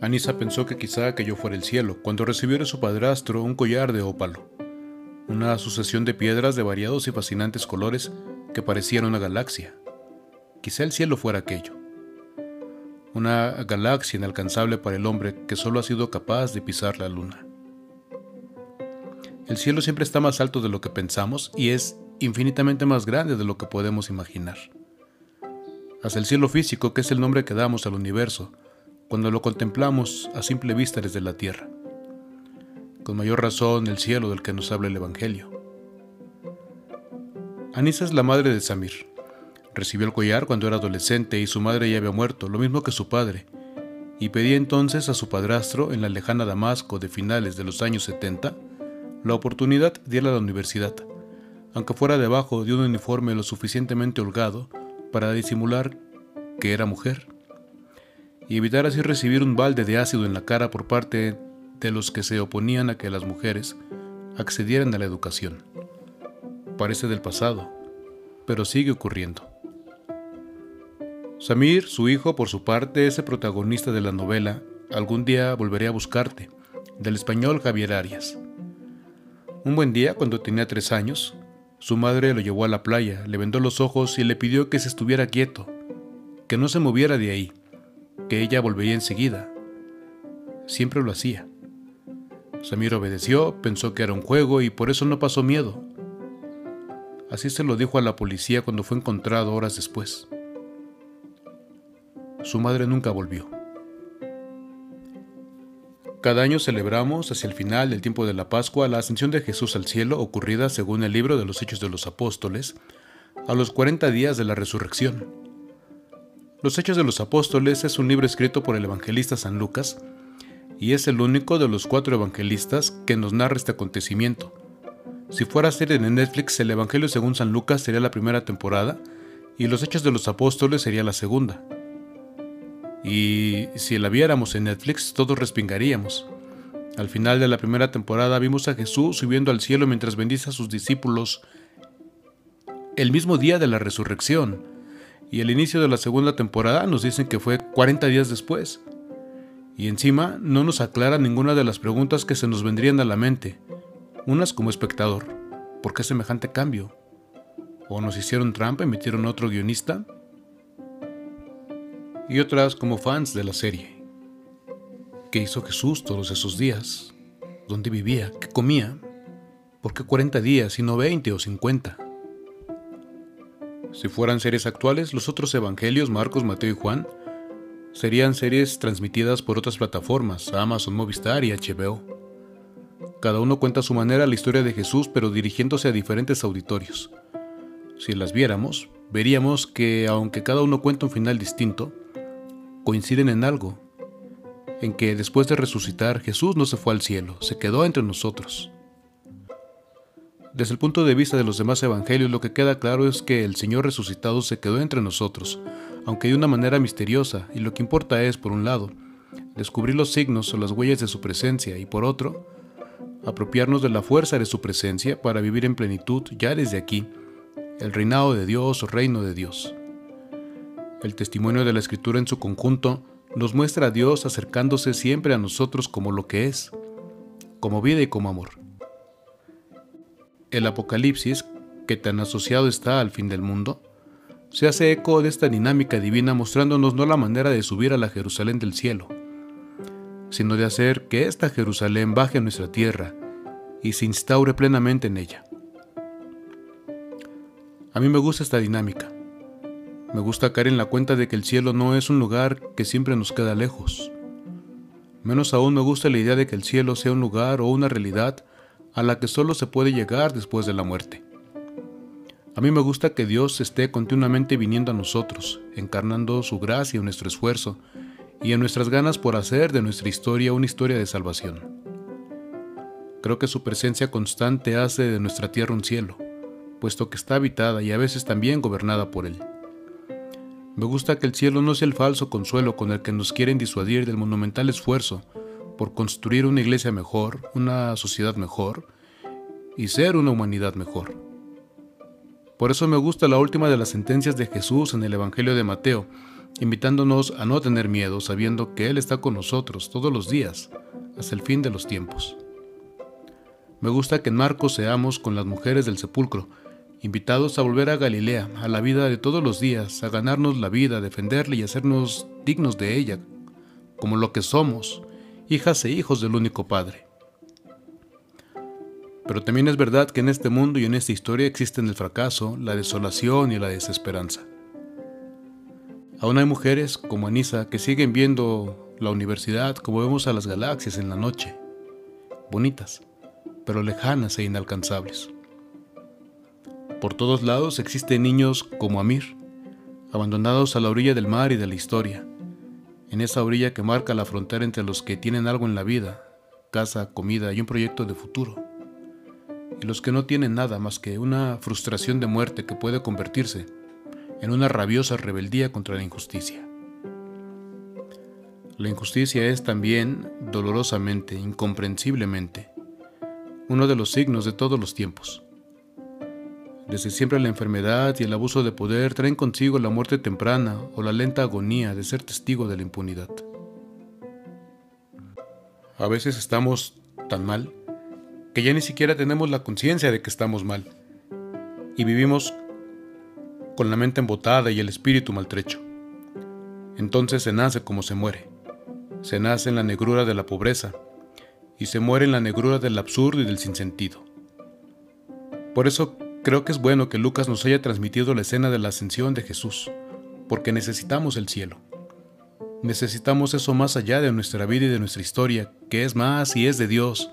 Anisa pensó que quizá aquello fuera el cielo, cuando recibió de su padrastro un collar de ópalo, una sucesión de piedras de variados y fascinantes colores que parecían una galaxia. Quizá el cielo fuera aquello. Una galaxia inalcanzable para el hombre que solo ha sido capaz de pisar la luna. El cielo siempre está más alto de lo que pensamos y es infinitamente más grande de lo que podemos imaginar. Hasta el cielo físico, que es el nombre que damos al universo, cuando lo contemplamos a simple vista desde la tierra. Con mayor razón el cielo del que nos habla el Evangelio. Anisa es la madre de Samir. Recibió el collar cuando era adolescente y su madre ya había muerto, lo mismo que su padre, y pedía entonces a su padrastro en la lejana Damasco de finales de los años 70 la oportunidad de ir a la universidad, aunque fuera debajo de un uniforme lo suficientemente holgado para disimular que era mujer y evitar así recibir un balde de ácido en la cara por parte de los que se oponían a que las mujeres accedieran a la educación. Parece del pasado, pero sigue ocurriendo. Samir, su hijo, por su parte, es el protagonista de la novela Algún día volveré a buscarte, del español Javier Arias. Un buen día, cuando tenía tres años, su madre lo llevó a la playa, le vendó los ojos y le pidió que se estuviera quieto, que no se moviera de ahí que ella volvería enseguida. Siempre lo hacía. Samir obedeció, pensó que era un juego y por eso no pasó miedo. Así se lo dijo a la policía cuando fue encontrado horas después. Su madre nunca volvió. Cada año celebramos, hacia el final del tiempo de la Pascua, la ascensión de Jesús al cielo ocurrida, según el libro de los Hechos de los Apóstoles, a los 40 días de la resurrección. Los Hechos de los Apóstoles es un libro escrito por el evangelista San Lucas y es el único de los cuatro evangelistas que nos narra este acontecimiento. Si fuera serie de Netflix, el Evangelio según San Lucas sería la primera temporada y los Hechos de los Apóstoles sería la segunda. Y si la viéramos en Netflix, todos respingaríamos. Al final de la primera temporada vimos a Jesús subiendo al cielo mientras bendice a sus discípulos el mismo día de la resurrección y el inicio de la segunda temporada nos dicen que fue 40 días después. Y encima no nos aclara ninguna de las preguntas que se nos vendrían a la mente. Unas como espectador, ¿por qué semejante cambio? ¿O nos hicieron trampa y metieron otro guionista? Y otras como fans de la serie. ¿Qué hizo Jesús todos esos días? ¿Dónde vivía? ¿Qué comía? ¿Por qué 40 días y no 20 o 50? Si fueran series actuales, los otros evangelios, Marcos, Mateo y Juan, serían series transmitidas por otras plataformas, Amazon, Movistar y HBO. Cada uno cuenta a su manera la historia de Jesús, pero dirigiéndose a diferentes auditorios. Si las viéramos, veríamos que, aunque cada uno cuenta un final distinto, coinciden en algo, en que después de resucitar Jesús no se fue al cielo, se quedó entre nosotros. Desde el punto de vista de los demás evangelios, lo que queda claro es que el Señor resucitado se quedó entre nosotros, aunque de una manera misteriosa, y lo que importa es, por un lado, descubrir los signos o las huellas de su presencia, y por otro, apropiarnos de la fuerza de su presencia para vivir en plenitud ya desde aquí, el reinado de Dios o reino de Dios. El testimonio de la Escritura en su conjunto nos muestra a Dios acercándose siempre a nosotros como lo que es, como vida y como amor. El Apocalipsis, que tan asociado está al fin del mundo, se hace eco de esta dinámica divina mostrándonos no la manera de subir a la Jerusalén del cielo, sino de hacer que esta Jerusalén baje a nuestra tierra y se instaure plenamente en ella. A mí me gusta esta dinámica. Me gusta caer en la cuenta de que el cielo no es un lugar que siempre nos queda lejos. Menos aún me gusta la idea de que el cielo sea un lugar o una realidad a la que solo se puede llegar después de la muerte. A mí me gusta que Dios esté continuamente viniendo a nosotros, encarnando su gracia en nuestro esfuerzo y en nuestras ganas por hacer de nuestra historia una historia de salvación. Creo que su presencia constante hace de nuestra tierra un cielo, puesto que está habitada y a veces también gobernada por Él. Me gusta que el cielo no sea el falso consuelo con el que nos quieren disuadir del monumental esfuerzo por construir una iglesia mejor, una sociedad mejor y ser una humanidad mejor. Por eso me gusta la última de las sentencias de Jesús en el Evangelio de Mateo, invitándonos a no tener miedo sabiendo que Él está con nosotros todos los días, hasta el fin de los tiempos. Me gusta que en Marcos seamos con las mujeres del sepulcro, invitados a volver a Galilea, a la vida de todos los días, a ganarnos la vida, defenderla y hacernos dignos de ella, como lo que somos, hijas e hijos del único Padre. Pero también es verdad que en este mundo y en esta historia existen el fracaso, la desolación y la desesperanza. Aún hay mujeres como Anisa que siguen viendo la universidad como vemos a las galaxias en la noche, bonitas, pero lejanas e inalcanzables. Por todos lados existen niños como Amir, abandonados a la orilla del mar y de la historia, en esa orilla que marca la frontera entre los que tienen algo en la vida, casa, comida y un proyecto de futuro, y los que no tienen nada más que una frustración de muerte que puede convertirse en una rabiosa rebeldía contra la injusticia. La injusticia es también, dolorosamente, incomprensiblemente, uno de los signos de todos los tiempos. Desde siempre la enfermedad y el abuso de poder traen consigo la muerte temprana o la lenta agonía de ser testigo de la impunidad. A veces estamos tan mal que ya ni siquiera tenemos la conciencia de que estamos mal y vivimos con la mente embotada y el espíritu maltrecho. Entonces se nace como se muere. Se nace en la negrura de la pobreza y se muere en la negrura del absurdo y del sinsentido. Por eso Creo que es bueno que Lucas nos haya transmitido la escena de la ascensión de Jesús, porque necesitamos el cielo. Necesitamos eso más allá de nuestra vida y de nuestra historia, que es más y es de Dios,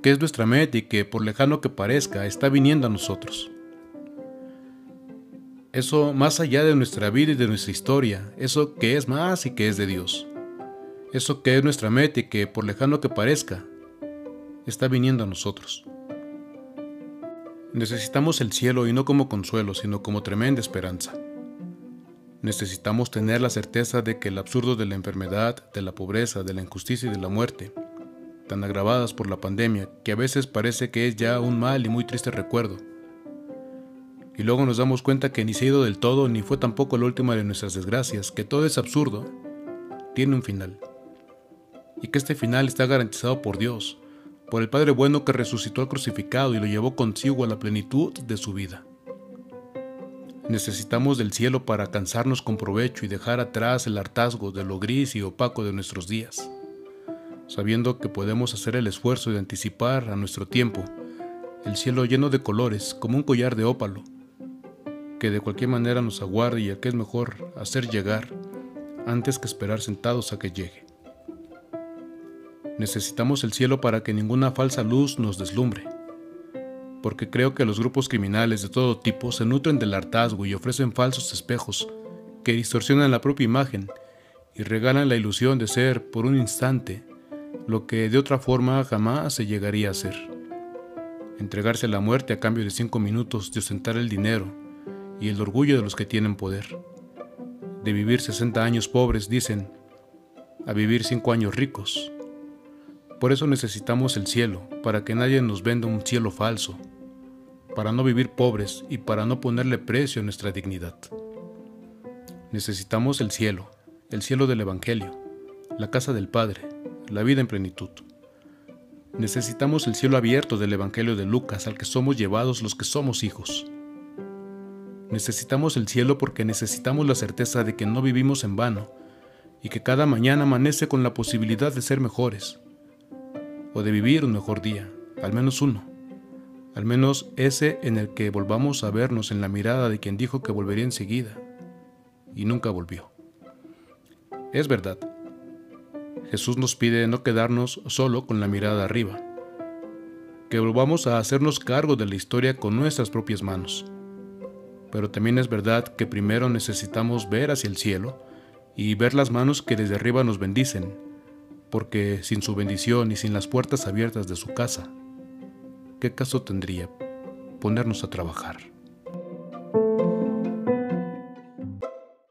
que es nuestra meta y que, por lejano que parezca, está viniendo a nosotros. Eso más allá de nuestra vida y de nuestra historia, eso que es más y que es de Dios. Eso que es nuestra meta y que, por lejano que parezca, está viniendo a nosotros. Necesitamos el cielo y no como consuelo, sino como tremenda esperanza. Necesitamos tener la certeza de que el absurdo de la enfermedad, de la pobreza, de la injusticia y de la muerte, tan agravadas por la pandemia, que a veces parece que es ya un mal y muy triste recuerdo. Y luego nos damos cuenta que ni se ha ido del todo ni fue tampoco la última de nuestras desgracias, que todo es absurdo, tiene un final. Y que este final está garantizado por Dios, por el Padre bueno que resucitó al crucificado y lo llevó consigo a la plenitud de su vida. Necesitamos del cielo para alcanzarnos con provecho y dejar atrás el hartazgo de lo gris y opaco de nuestros días, sabiendo que podemos hacer el esfuerzo de anticipar a nuestro tiempo el cielo lleno de colores como un collar de ópalo, que de cualquier manera nos aguarde y el que es mejor hacer llegar antes que esperar sentados a que llegue. Necesitamos el cielo para que ninguna falsa luz nos deslumbre, porque creo que los grupos criminales de todo tipo se nutren del hartazgo y ofrecen falsos espejos que distorsionan la propia imagen y regalan la ilusión de ser, por un instante, lo que de otra forma jamás se llegaría a ser. Entregarse a la muerte a cambio de cinco minutos de ostentar el dinero y el orgullo de los que tienen poder. De vivir 60 años pobres, dicen, a vivir cinco años ricos. Por eso necesitamos el cielo, para que nadie nos venda un cielo falso, para no vivir pobres y para no ponerle precio a nuestra dignidad. Necesitamos el cielo, el cielo del Evangelio, la casa del Padre, la vida en plenitud. Necesitamos el cielo abierto del Evangelio de Lucas al que somos llevados los que somos hijos. Necesitamos el cielo porque necesitamos la certeza de que no vivimos en vano y que cada mañana amanece con la posibilidad de ser mejores de vivir un mejor día, al menos uno, al menos ese en el que volvamos a vernos en la mirada de quien dijo que volvería enseguida y nunca volvió. Es verdad, Jesús nos pide no quedarnos solo con la mirada arriba, que volvamos a hacernos cargo de la historia con nuestras propias manos. Pero también es verdad que primero necesitamos ver hacia el cielo y ver las manos que desde arriba nos bendicen porque sin su bendición y sin las puertas abiertas de su casa, ¿qué caso tendría ponernos a trabajar?